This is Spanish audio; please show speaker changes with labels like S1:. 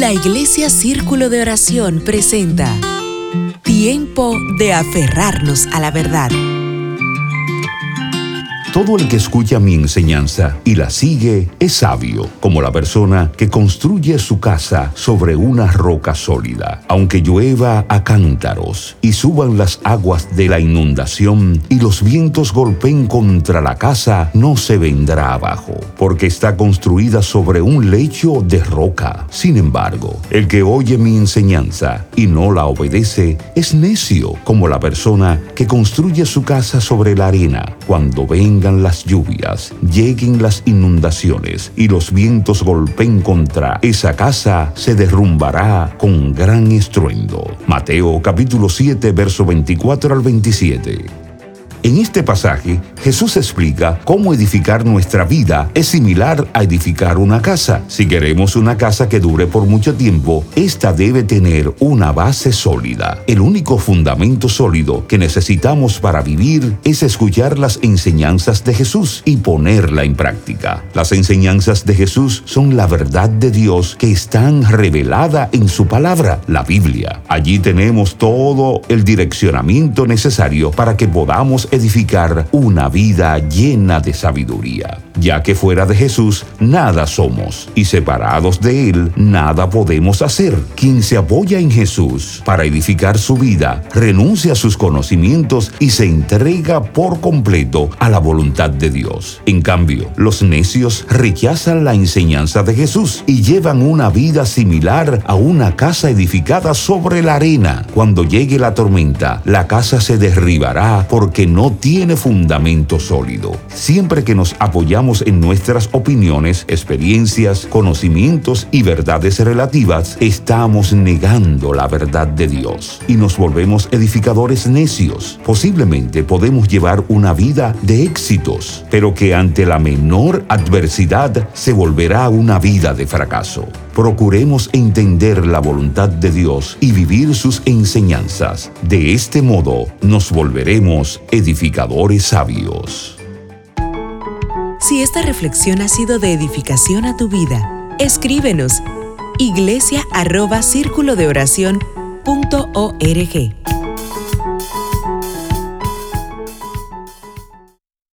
S1: La Iglesia Círculo de Oración presenta Tiempo de aferrarnos a la verdad.
S2: Todo el que escucha mi enseñanza y la sigue es sabio, como la persona que construye su casa sobre una roca sólida. Aunque llueva a cántaros y suban las aguas de la inundación y los vientos golpeen contra la casa, no se vendrá abajo, porque está construida sobre un lecho de roca. Sin embargo, el que oye mi enseñanza y no la obedece es necio, como la persona que construye su casa sobre la arena. Cuando ven las lluvias, lleguen las inundaciones y los vientos golpeen contra esa casa, se derrumbará con gran estruendo. Mateo capítulo 7, verso 24 al 27. En este pasaje, Jesús explica cómo edificar nuestra vida es similar a edificar una casa. Si queremos una casa que dure por mucho tiempo, esta debe tener una base sólida. El único fundamento sólido que necesitamos para vivir es escuchar las enseñanzas de Jesús y ponerla en práctica. Las enseñanzas de Jesús son la verdad de Dios que están revelada en su palabra, la Biblia. Allí tenemos todo el direccionamiento necesario para que podamos edificar una vida llena de sabiduría, ya que fuera de Jesús nada somos y separados de Él nada podemos hacer. Quien se apoya en Jesús para edificar su vida, renuncia a sus conocimientos y se entrega por completo a la voluntad de Dios. En cambio, los necios rechazan la enseñanza de Jesús y llevan una vida similar a una casa edificada sobre la arena. Cuando llegue la tormenta, la casa se derribará porque no tiene fundamento sólido. Siempre que nos apoyamos en nuestras opiniones, experiencias, conocimientos y verdades relativas, estamos negando la verdad de Dios y nos volvemos edificadores necios. Posiblemente podemos llevar una vida de éxitos, pero que ante la menor adversidad se volverá una vida de fracaso procuremos entender la voluntad de Dios y vivir sus enseñanzas. De este modo nos volveremos edificadores sabios.
S1: Si esta reflexión ha sido de edificación a tu vida, escríbenos iglesia arroba de